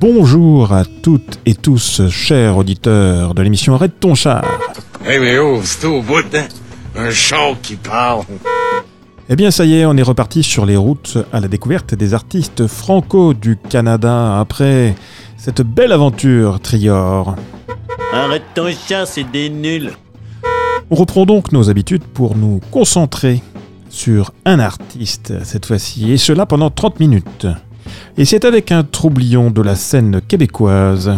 Bonjour à toutes et tous, chers auditeurs de l'émission Arrête ton char. Eh mais oh, c'est au bout, hein? Un char qui parle. Eh bien ça y est, on est reparti sur les routes à la découverte des artistes franco du Canada après cette belle aventure Trior. Arrête ton chat, c'est des nuls. On reprend donc nos habitudes pour nous concentrer sur un artiste cette fois-ci, et cela pendant 30 minutes. Et c'est avec un troublion de la scène québécoise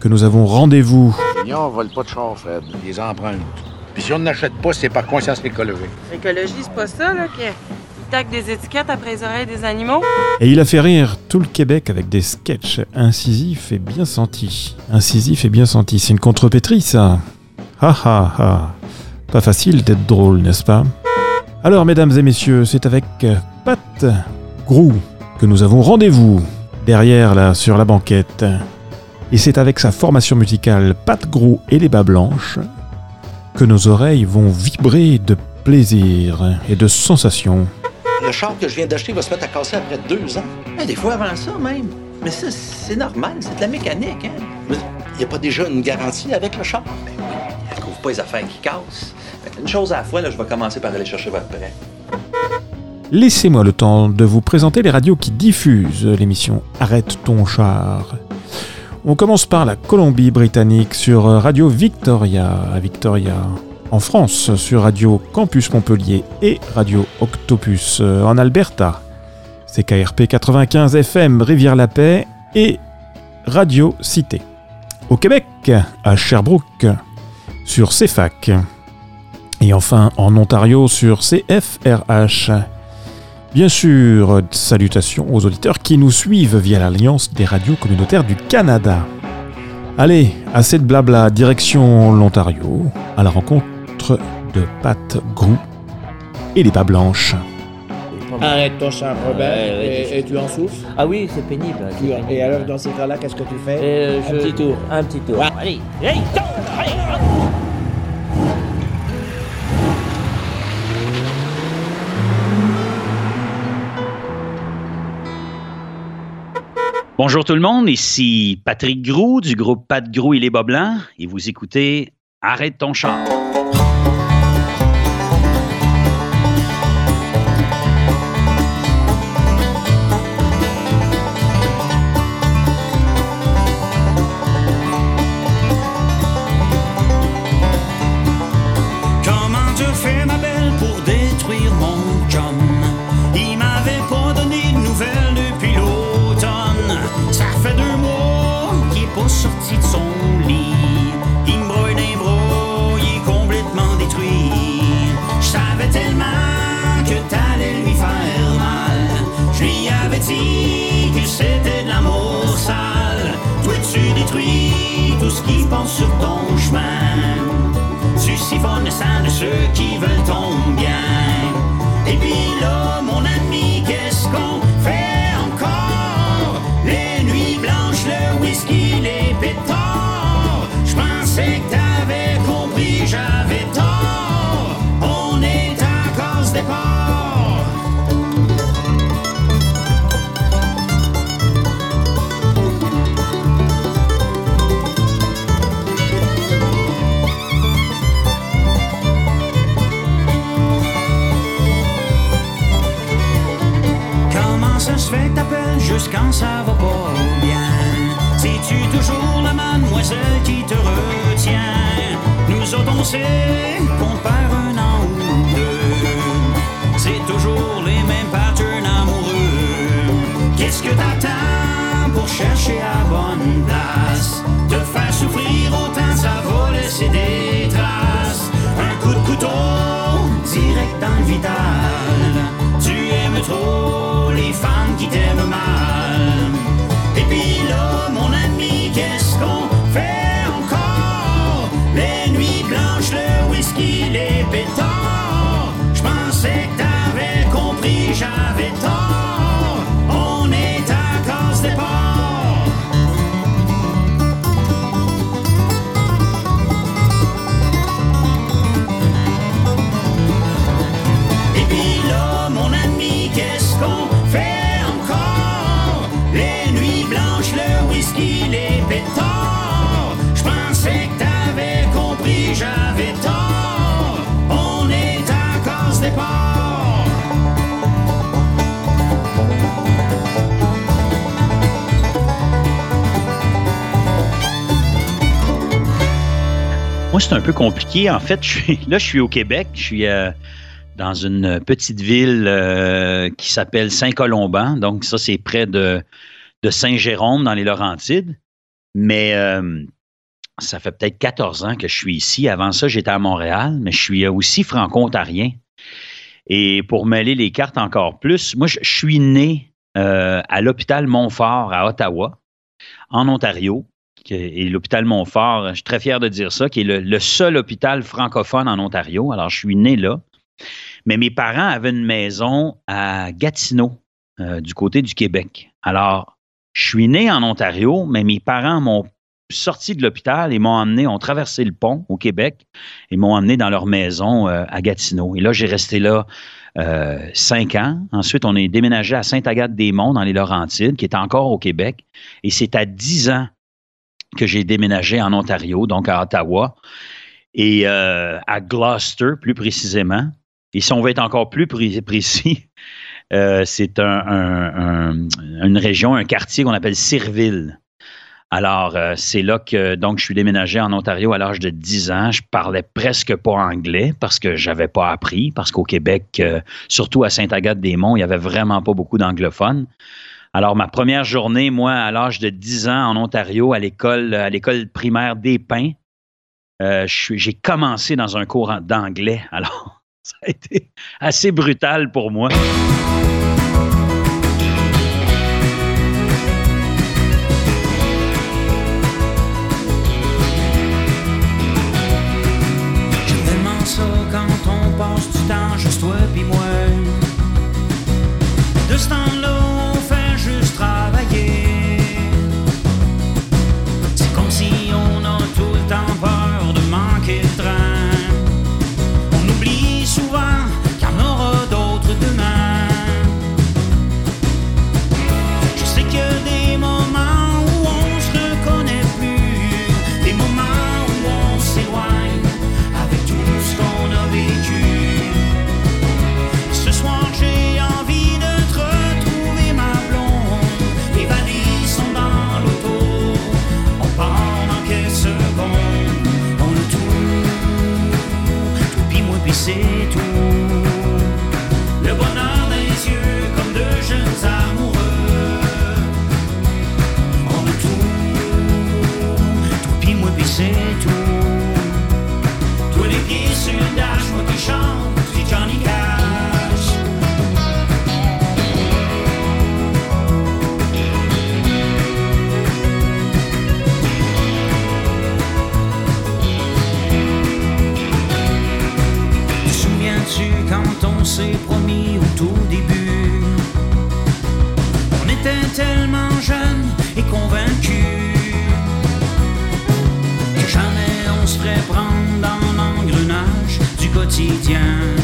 que nous avons rendez-vous. on vole pas de char, Fred. Les empreintes. Puis si on n'achète pas, c'est par conscience écologique. L'écologie, c'est pas ça, là, qui tac des étiquettes après les oreilles des animaux. Et il a fait rire tout le Québec avec des sketchs incisifs et bien sentis. Incisifs et bien sentis, c'est une contrepétrie, ça. Ha ha ha. Pas facile d'être drôle, n'est-ce pas? Alors, mesdames et messieurs, c'est avec Pat Grou que nous avons rendez-vous derrière là sur la banquette. Et c'est avec sa formation musicale Pat Grou et les bas blanches que nos oreilles vont vibrer de plaisir et de sensations. Le char que je viens d'acheter va se mettre à casser après deux ans. Eh, des fois avant ça même. Mais ça, c'est normal, c'est de la mécanique. Hein? Il n'y a pas déjà une garantie avec le char? Ben oui, elle couvre pas les affaires qui cassent. Une chose à la fois, là, je vais commencer par aller chercher votre prêt. Laissez-moi le temps de vous présenter les radios qui diffusent l'émission Arrête ton char. On commence par la Colombie-Britannique sur Radio Victoria Victoria. En France sur Radio Campus Montpellier et Radio Octopus en Alberta. CKRP 95 FM Rivière-la-Paix et Radio Cité. Au Québec, à Sherbrooke, sur CFAC. Et enfin en Ontario sur CFRH. Bien sûr, salutations aux auditeurs qui nous suivent via l'Alliance des radios communautaires du Canada. Allez, assez de blabla, direction l'Ontario, à la rencontre de Pat Grou et les pas blanches. Arrête ton char, Robert, et, tu en souffres Ah oui, c'est pénible. Et alors, dans ces cas-là, qu'est-ce que tu fais? Euh, Un petit tour. Un petit tour. Allez, hey, Bonjour tout le monde, ici Patrick Grou du groupe Pat Grou et les Bas Blancs et vous écoutez Arrête ton char. Sang de ceux qui veulent ton c'est un peu compliqué. En fait, là, je suis au Québec. Je suis euh, dans une petite ville euh, qui s'appelle Saint-Colomban. Donc, ça, c'est près de, Saint-Jérôme, dans les Laurentides. Mais euh, ça fait peut-être 14 ans que je suis ici. Avant ça, j'étais à Montréal, mais je suis aussi franco-ontarien. Et pour mêler les cartes encore plus, moi, je, suis né à l'hôpital Montfort à Ottawa, en Ontario. Et l'hôpital Montfort, je suis très fier de dire ça, qui est le, seul hôpital francophone en Ontario. Alors, je suis né là. Mais mes parents avaient une maison à Gatineau, euh, du côté du Québec. Alors, je suis né en Ontario, mais mes parents m'ont sorti de l'hôpital et m'ont emmené, ont traversé le pont au Québec et m'ont emmené dans leur maison euh, à Gatineau. Et là, j'ai resté là euh, cinq ans. Ensuite, on est déménagé à Sainte-Agathe-des-Monts, dans les Laurentides, qui est encore au Québec. Et c'est à dix ans que j'ai déménagé en Ontario, donc à Ottawa, et euh, à Gloucester, plus précisément. Et si on veut être encore plus pré- précis, euh, c'est un- un- un- une région, un quartier qu'on appelle Sirville. Alors, euh, c'est là que donc je suis déménagé en Ontario à l'âge de 10 ans. Je parlais presque pas anglais parce que j'avais pas appris, parce qu'au Québec, surtout à Sainte-Agathe-des-Monts, il y avait vraiment pas beaucoup d'anglophones. Alors, ma première journée, moi, à l'âge de 10 ans en Ontario, à l'école, à l'école primaire des Pins, euh, j'ai commencé dans un cours d'anglais. Alors, ça a été assez brutal pour moi. S'est promis au tout début. On était tellement jeunes et convaincus Que jamais on se ferait prendre dans l'engrenage du quotidien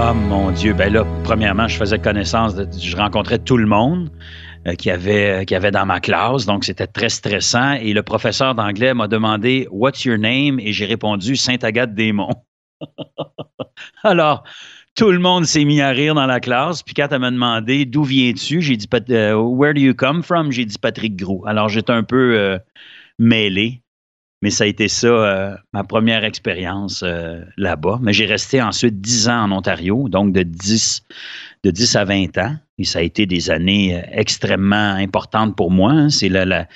Oh mon Dieu, ben là, premièrement, je faisais connaissance, je rencontrais tout le monde euh, qui avait, qui avait dans ma classe, donc c'était très stressant. Et le professeur d'anglais m'a demandé What's your name? Et j'ai répondu Sainte-Agathe-des-Monts. Alors, tout le monde s'est mis à rire dans la classe. Puis quand elle m'a demandé d'où viens-tu, j'ai dit euh, Where do you come from? J'ai dit Patrick Gros. Alors j'étais un peu euh, mêlé. Mais ça a été ça, euh, ma première expérience euh, là-bas. Mais j'ai resté ensuite 10 ans en Ontario, donc de 10, de 10 à 20 ans. Et ça a été des années euh, extrêmement importantes pour moi. hein. C'est la, la,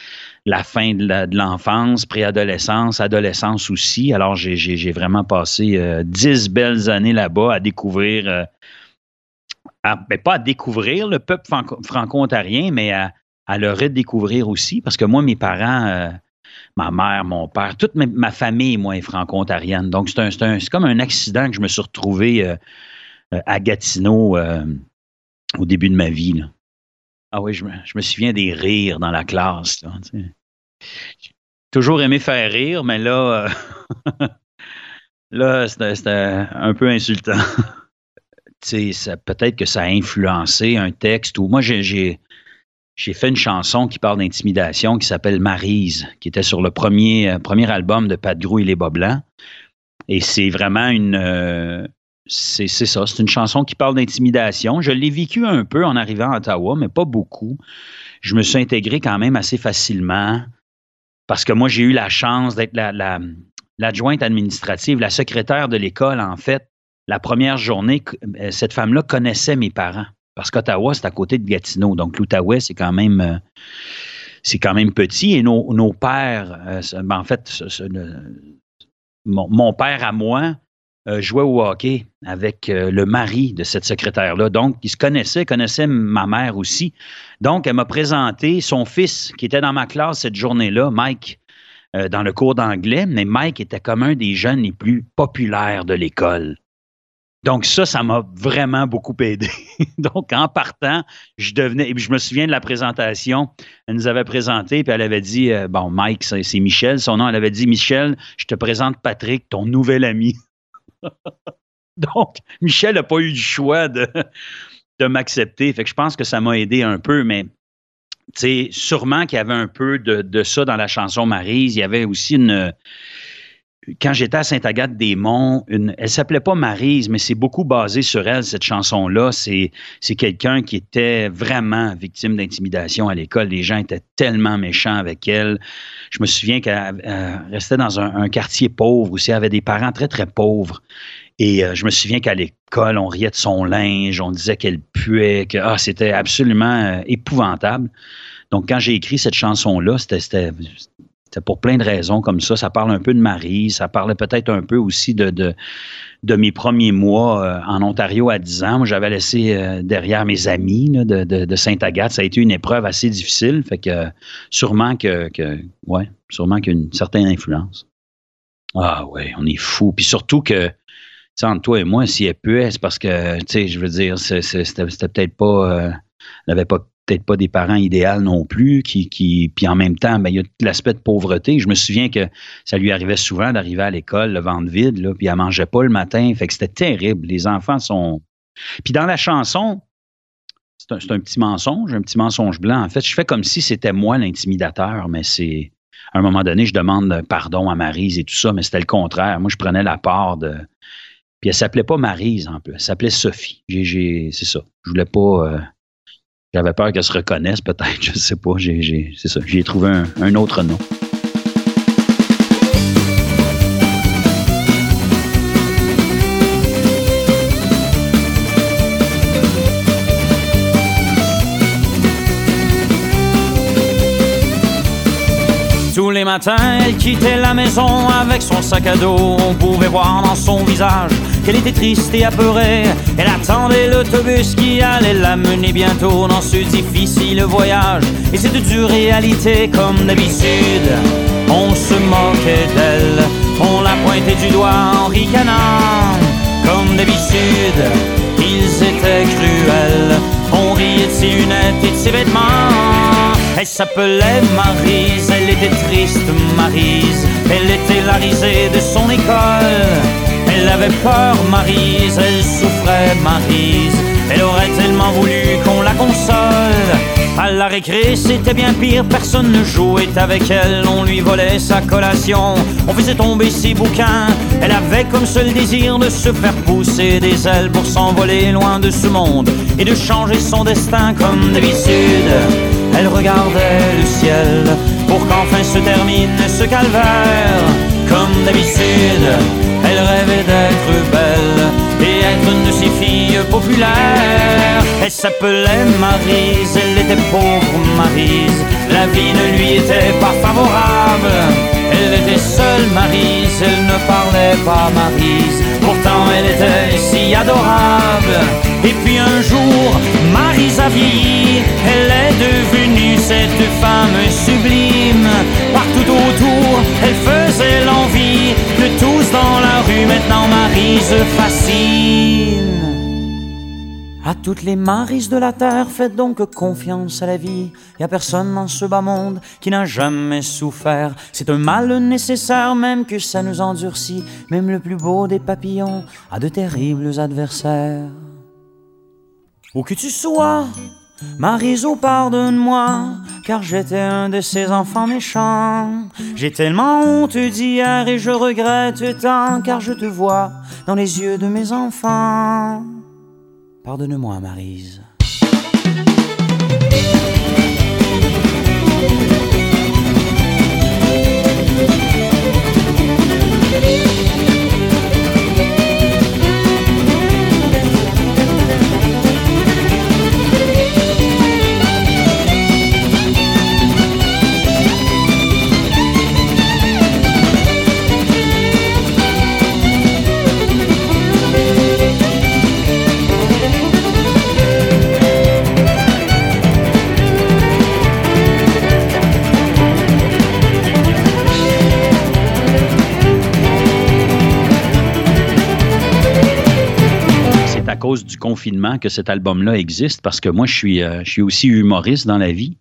la fin de l'enfance, préadolescence, adolescence aussi. Alors, j'ai- vraiment passé euh, 10 belles années là-bas à découvrir, ben, pas à découvrir le peuple franco- franco-ontarien, mais à, à le redécouvrir aussi. Parce que moi, mes parents... ma mère, mon père, toute ma, famille, moi, est franco-ontarienne. Donc, c'est comme un accident que je me suis retrouvé euh, euh, à Gatineau euh, au début de ma vie. Ah oui, je me, je me souviens des rires dans la classe. J'ai toujours aimé faire rire, mais là, là c'était un peu insultant. Peut-être que ça a influencé un texte ou moi, j'ai- j'ai fait une chanson qui parle d'intimidation qui s'appelle Marise, qui était sur le premier, euh, premier album de Pat Grou et les Bas Blancs. Et c'est vraiment une. euh, c'est ça, c'est une chanson qui parle d'intimidation. Je l'ai vécu un peu en arrivant à Ottawa, mais pas beaucoup. Je me suis intégré quand même assez facilement parce que moi, j'ai eu la chance d'être la- la- l'adjointe administrative, la secrétaire de l'école, en fait. La première journée, euh, cette femme-là connaissait mes parents. Parce qu'Ottawa, c'est à côté de Gatineau. Donc, l'Outaouais, c'est quand même. euh, c'est quand même petit et nos, nos pères, euh, ben, en fait, mon, père à moi euh, jouait au hockey avec le mari de cette secrétaire-là. Donc, ils se connaissaient, connaissaient ma mère aussi. Donc, elle m'a présenté son fils qui était dans ma classe cette journée-là, Mike, dans le cours d'anglais. Mais Mike était comme un des jeunes les plus populaires de l'école. Donc ça, ça m'a vraiment beaucoup aidé. Donc en partant, je devenais, et puis je me souviens de la présentation, elle nous avait présenté, puis elle avait dit, euh, bon, Mike, c'est Michel, son nom, elle avait dit, Michel, je te présente Patrick, ton nouvel ami. Donc, Michel n'a pas eu du choix de, de m'accepter. Fait que je pense que ça m'a aidé un peu, mais tu sais, sûrement qu'il y avait un peu de, de ça dans la chanson Marise. Il y avait aussi une, quand j'étais à Sainte-Agathe-des-Monts, elle s'appelait pas Marise, mais c'est beaucoup basé sur elle, cette chanson-là. C'est, quelqu'un qui était vraiment victime d'intimidation à l'école. Les gens étaient tellement méchants avec elle. Je me souviens qu'elle restait dans un, quartier pauvre aussi. Elle avait des parents très, très pauvres. Et euh, je me souviens qu'à l'école, on riait de son linge, on disait qu'elle puait, que ah, c'était absolument euh, épouvantable. Donc, quand j'ai écrit cette chanson-là, c'était pour plein de raisons comme ça. Ça parle un peu de Marie, ça parlait peut-être un peu aussi de, de, mes premiers mois euh, en Ontario à 10 ans. Moi, j'avais laissé euh, derrière mes amis de, de, de Sainte-Agathe. Ça a été une épreuve assez difficile. Fait que sûrement que, que ouais, sûrement qu'il y a une certaine influence. Ah ouais, on est fou. Puis surtout que, tu entre toi et moi, si elle puait, c'est parce que, tu sais, je veux dire, c'était peut-être pas. euh, n'avait pas peut-être pas des parents idéaux non plus, qui, qui puis en même temps, ben, il y a l'aspect de pauvreté. Je me souviens que ça lui arrivait souvent d'arriver à l'école, le ventre vide, là, puis elle mangeait pas le matin. Fait que c'était terrible. Les enfants sont. Puis dans la chanson, c'est un, petit mensonge, un petit mensonge blanc. En fait, je fais comme si c'était moi l'intimidateur, mais c'est. À un moment donné, je demande pardon à Marise et tout ça, mais c'était le contraire. Moi, je prenais la part de. Puis elle s'appelait pas Marise en plus, elle s'appelait Sophie. C'est ça. Je voulais pas. euh, j'avais peur qu'elle se reconnaisse, peut-être, je sais pas. J'ai, j'ai- trouvé un autre nom. Les matins, elle quittait la maison avec son sac à dos. On pouvait voir dans son visage qu'elle était triste et apeurée. Elle attendait l'autobus qui allait la mener bientôt dans ce difficile voyage. Et cette dure réalité, comme d'habitude, on se moquait d'elle. On la pointait du doigt en ricanant. Comme d'habitude, ils étaient cruels. On riait de ses lunettes et de ses vêtements. Elle s'appelait Marise, elle était triste Marise. Elle était la risée de son école. Elle avait peur Marise, elle souffrait Marise. Elle aurait tellement voulu qu'on la console. À la récré, c'était bien pire, personne ne jouait avec elle. On lui volait sa collation, on faisait tomber ses bouquins. Elle avait comme seul désir de se faire pousser des ailes pour s'envoler loin de ce monde et de changer son destin comme d'habitude. Elle regardait le ciel pour qu'enfin se termine ce calvaire. Comme d'habitude, elle rêvait d'être belle et être une de ces filles populaires. Elle s'appelait Marise, elle était pauvre Marise. La vie ne lui était pas favorable. Elle était seule Marise, elle ne parlait pas Marise. Pourtant elle était si adorable. Et puis un jour, Elle est devenue cette femme sublime. Partout autour, elle faisait l'envie de tous dans la rue. Maintenant, Marise fascine. À toutes les marises de la terre, faites donc confiance à la vie. Y a personne dans ce bas monde qui n'a jamais souffert. C'est un mal nécessaire, même que ça nous endurcit. Même le plus beau des papillons a de terribles adversaires. Où que tu sois, Mariso, pardonne-moi, car j'étais un de ces enfants méchants. J'ai tellement honte d'hier et je regrette tant, car je te vois dans les yeux de mes enfants. Pardonne-moi, Marise. Du confinement que cet album-là existe parce que moi, je suis, euh, je suis aussi humoriste dans la vie.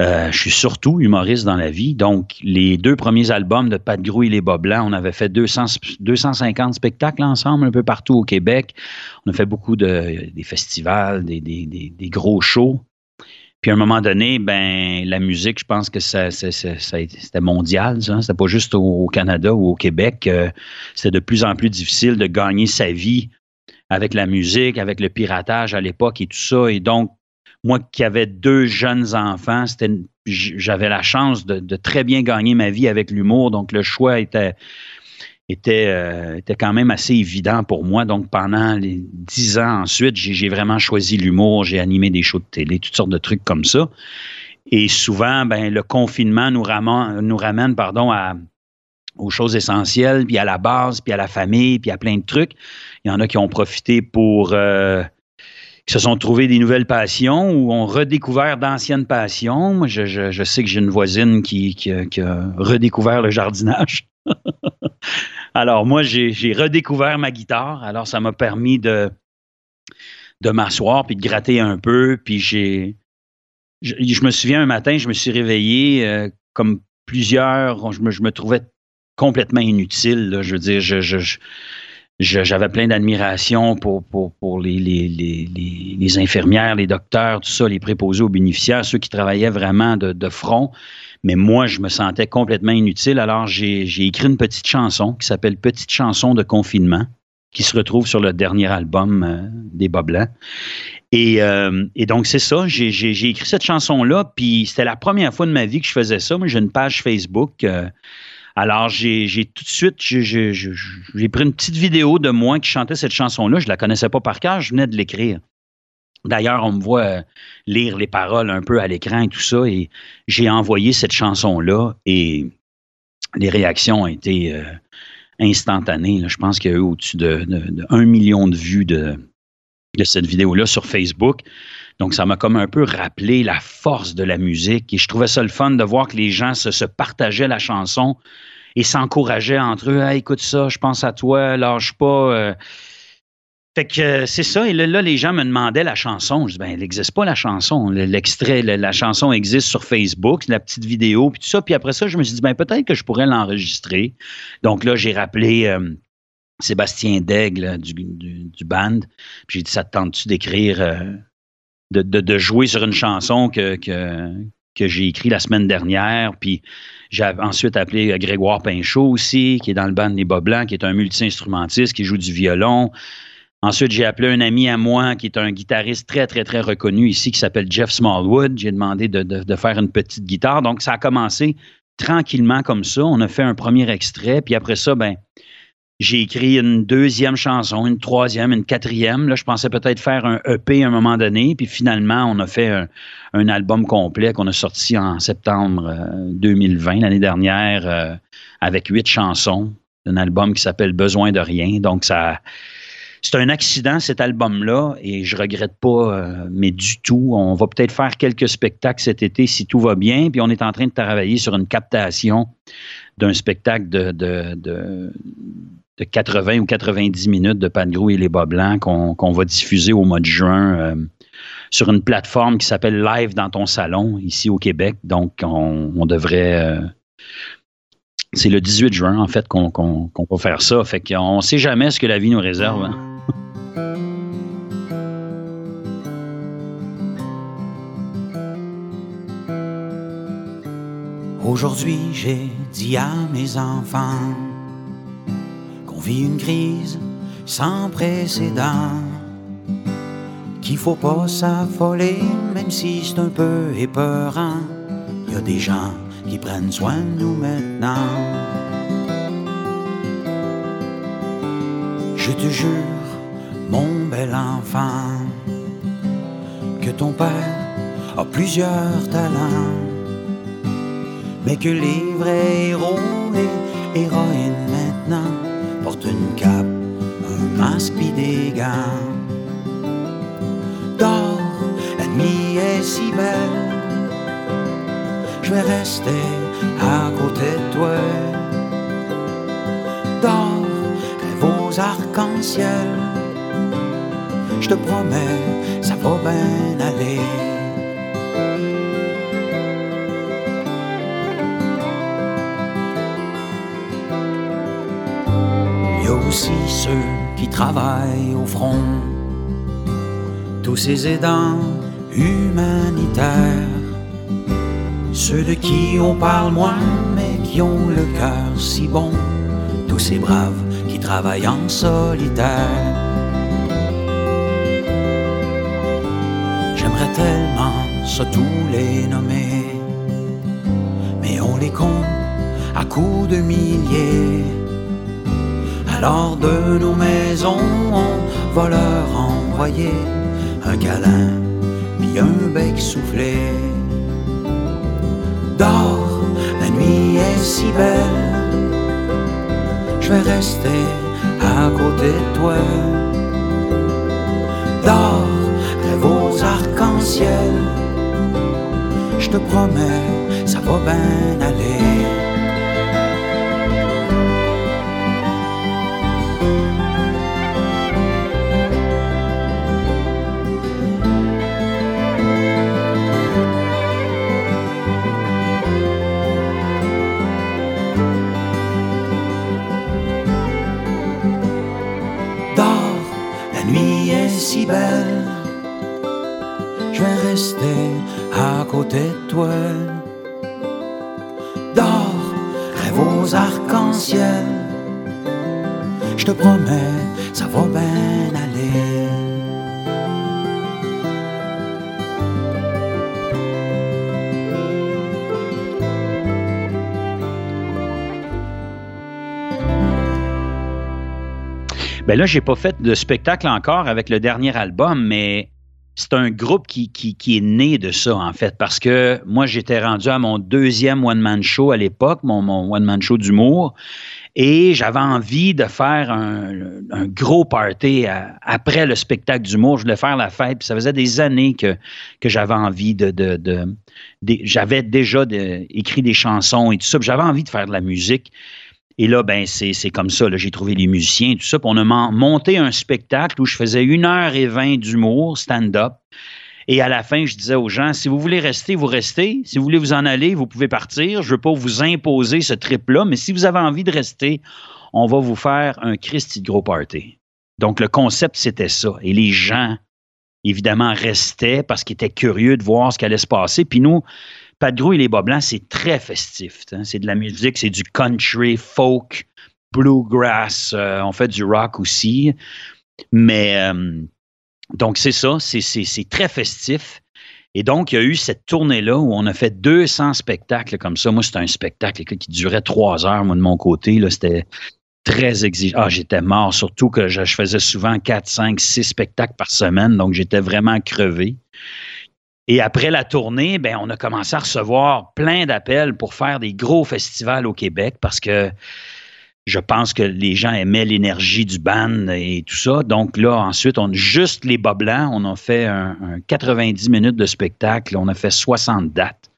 Euh, je suis surtout humoriste dans la vie. Donc, les deux premiers albums de Pat Grou et les Bas Blancs, on avait fait 200, 250 spectacles ensemble un peu partout au Québec. On a fait beaucoup de des festivals, des, des- des- gros shows. Puis à un moment donné, ben la musique, je pense que ça, ça- c'était mondial. Ça. C'était pas juste au, au Canada ou au Québec. Euh, c'était de plus en plus difficile de gagner sa vie avec la musique, avec le piratage à l'époque et tout ça. Et donc, moi qui avais deux jeunes enfants, j'avais la chance de, très bien gagner ma vie avec l'humour. Donc, le choix était, était, euh, était quand même assez évident pour moi. Donc, pendant les dix ans ensuite, j'ai j'ai vraiment choisi l'humour. J'ai animé des shows de télé, toutes sortes de trucs comme ça. Et souvent, ben, le confinement nous ramène, nous ramène pardon, à, aux choses essentielles, puis à la base, puis à la famille, puis à plein de trucs. Il y en a qui ont profité pour... euh, qui se sont trouvés des nouvelles passions ou ont redécouvert d'anciennes passions. Moi, je, sais que j'ai une voisine qui, a- redécouvert le jardinage. Alors, moi, j'ai redécouvert ma guitare. Alors, ça m'a permis de, de m'asseoir puis de gratter un peu. Puis j'ai. Je, je me souviens un matin, je me suis réveillé euh, comme plusieurs. Je me, je me trouvais complètement inutile. Je veux dire, j'avais plein d'admiration pour, les, infirmières, les docteurs, tout ça, les préposés aux bénéficiaires, ceux qui travaillaient vraiment de, front. Mais moi, je me sentais complètement inutile. Alors, j'ai écrit une petite chanson qui s'appelle Petite chanson de confinement, qui se retrouve sur le dernier album euh, des Bas euh, et donc, c'est ça. J'ai écrit cette chanson-là, puis c'était la première fois de ma vie que je faisais ça. Moi, j'ai une page Facebook. euh, alors, j'ai tout de suite, j'ai- pris une petite vidéo de moi qui chantait cette chanson-là. Je la connaissais pas par cœur, je venais de l'écrire. D'ailleurs, on me voit euh, lire les paroles un peu à l'écran et tout ça, et j'ai envoyé cette chanson-là, et les réactions ont été euh, instantanées. Je pense qu'il y a eu au-dessus de, de, de 1 million de vues de, de cette vidéo-là sur Facebook. Donc, ça m'a comme un peu rappelé la force de la musique. Et je trouvais ça le fun de voir que les gens se, partageaient la chanson et s'encourageaient entre eux. Hey, écoute ça, je pense à toi, lâche pas. euh. Fait que euh, c'est ça. Et là, les gens me demandaient la chanson. Je dis, ben, elle n'existe pas, la chanson. Le- L'extrait, le- la chanson existe sur Facebook, la petite vidéo, puis tout ça. Puis après ça, je me suis dit, ben, peut-être que je pourrais l'enregistrer. Donc là, j'ai rappelé. euh, Sébastien Daigle du, band. J'ai dit, ça te tente-tu d'écrire, euh, de, jouer sur une chanson que, j'ai écrite la semaine dernière? Puis j'ai ensuite appelé Grégoire Pinchot aussi, qui est dans le band Les Bas Blancs, qui est un multi-instrumentiste, qui joue du violon. Ensuite, j'ai appelé un ami à moi qui est un guitariste très, très, très reconnu ici, qui s'appelle Jeff Smallwood. J'ai demandé de, de, de, faire une petite guitare. Donc, ça a commencé tranquillement comme ça. On a fait un premier extrait, puis après ça, ben, j'ai écrit une deuxième chanson, une troisième, une quatrième. Là, je pensais peut-être faire un EP à un moment donné, puis finalement, on a fait un, album complet qu'on a sorti en septembre 2020, euh, l'année dernière, euh, avec huit chansons. Un album qui s'appelle Besoin de rien. Donc, ça, c'est un accident, cet album-là, et je regrette pas, euh, mais du tout. On va peut-être faire quelques spectacles cet été si tout va bien, puis on est en train de travailler sur une captation d'un spectacle de, de, de, 80 ou 90 minutes de Pat et les Bas Blancs qu'on va diffuser au mois de juin euh, sur une plateforme qui s'appelle Live dans ton salon, ici au Québec. Donc, on, devrait... Euh, c'est le 18 juin, en fait, qu'on va faire ça. Fait qu'on ne sait jamais ce que la vie nous réserve. Hein. Aujourd'hui, j'ai dit à mes enfants vit une crise sans précédent, qu'il faut pas s'affoler, même si c'est un peu épeurant. Il y a des gens qui prennent soin de nous maintenant. Je te jure, mon bel enfant, que ton père a plusieurs talents mais que les vrais héros et héroïnes maintenant portent une cape, un masque des gants. Dors, la nuit est si belle, je vais rester à côté de toi. Dors, rêve aux arcs-en-ciel, je te promets, ça va bien aller. Aussi ceux qui travaillent au front, tous ces aidants humanitaires, ceux de qui on parle moins mais qui ont le cœur si bon, tous ces braves qui travaillent en solitaire. J'aimerais tellement tous les nommer, mais on les compte à coups de milliers alors de nos maisons, on va leur envoyer un câlin, puis un bec soufflé. Dors, la nuit est si belle, je vais rester à côté de toi. Dors, rêve aux arcs-en-ciel, je te promets, ça va bien aller. Je vais rester à côté de toi. Dors, rêve aux arcs-en-ciel, je te promets, ça va bien Ben là, j'ai pas fait de spectacle encore avec le dernier album, mais c'est un groupe qui, est né de ça, en fait, parce que moi, j'étais rendu à mon deuxième one-man show à l'époque, mon, one-man show d'humour, et j'avais envie de faire un, gros party après le spectacle d'humour. Je voulais faire la fête, puis ça faisait des années que, que j'avais envie de, de, j'avais déjà écrit des chansons et tout ça, j'avais envie de faire de la musique. Et là, ben, c'est comme ça. J'ai trouvé les musiciens tout ça. Puis on a monté un spectacle où je faisais une heure et vingt d'humour, stand-up. Et à la fin, je disais aux gens, si vous voulez rester, vous restez. Si vous voulez vous en aller, vous pouvez partir. Je ne veux pas vous imposer ce trip-là, mais si vous avez envie de rester, on va vous faire un Christy de gros party. Donc, le concept, c'était ça. Et les gens, évidemment, restaient parce qu'ils étaient curieux de voir ce qui allait se passer. Puis nous, Pat et les Bas Blancs, c'est très festif. C'est de la musique, c'est du country, folk, bluegrass. euh, on fait du rock aussi. Mais euh, donc, c'est ça, c'est- très festif. Et donc, il y a eu cette tournée-là où on a fait 200 spectacles comme ça. Moi, c'était un spectacle qui durait trois heures, moi, de mon côté. C'était très exigeant. Ah, j'étais mort, surtout que je, je faisais souvent 4, 5, 6 spectacles par semaine. Donc, j'étais vraiment crevé. Et après la tournée, ben, on a commencé à recevoir plein d'appels pour faire des gros festivals au Québec parce que je pense que les gens aimaient l'énergie du band et tout ça. Donc là, ensuite, on juste les bas blancs, on a fait un, un 90 minutes de spectacle. On a fait 60 dates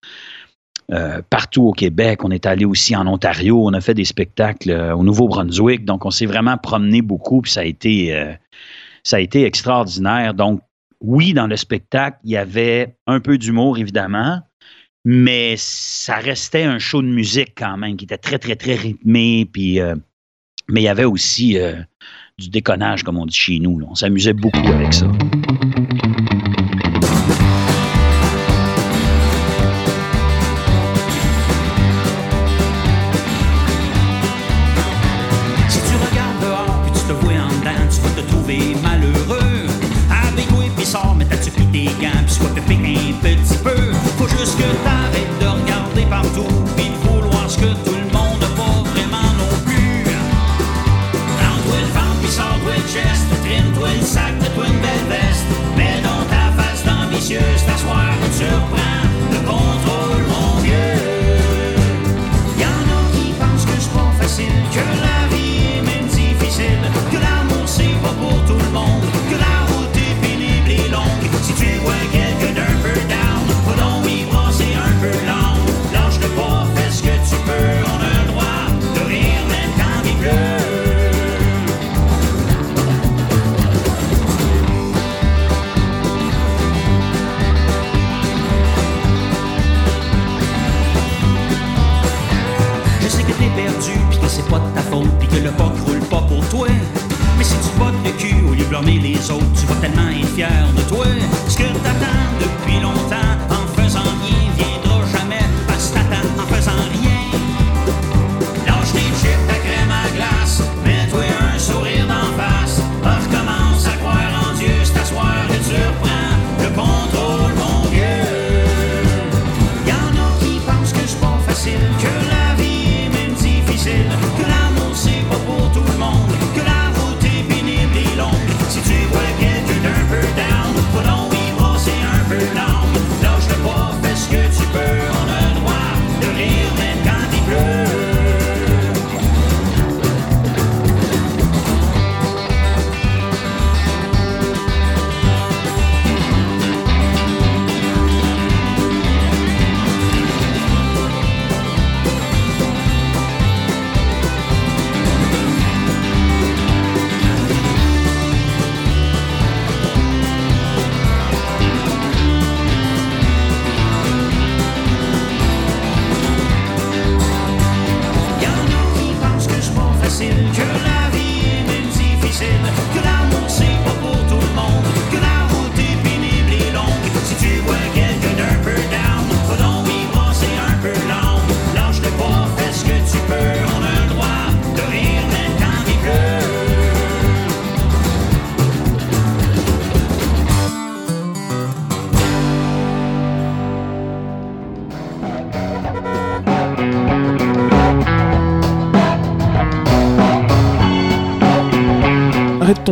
euh, partout au Québec. On est allé aussi en Ontario. On a fait des spectacles euh, au Nouveau-Brunswick. Donc, on s'est vraiment promené beaucoup. Puis ça a été, euh, ça a été extraordinaire. Donc, oui, dans le spectacle, il y avait un peu d'humour, évidemment, mais ça restait un show de musique quand même, qui était très, très, très rythmé. Puis, euh, mais il y avait aussi euh, du déconnage, comme on dit chez nous. On s'amusait beaucoup avec ça.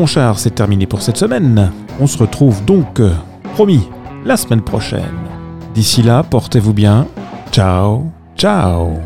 Ton char, c'est terminé pour cette semaine. On se retrouve donc, euh, promis, la semaine prochaine. D'ici là, portez-vous bien. Ciao, ciao.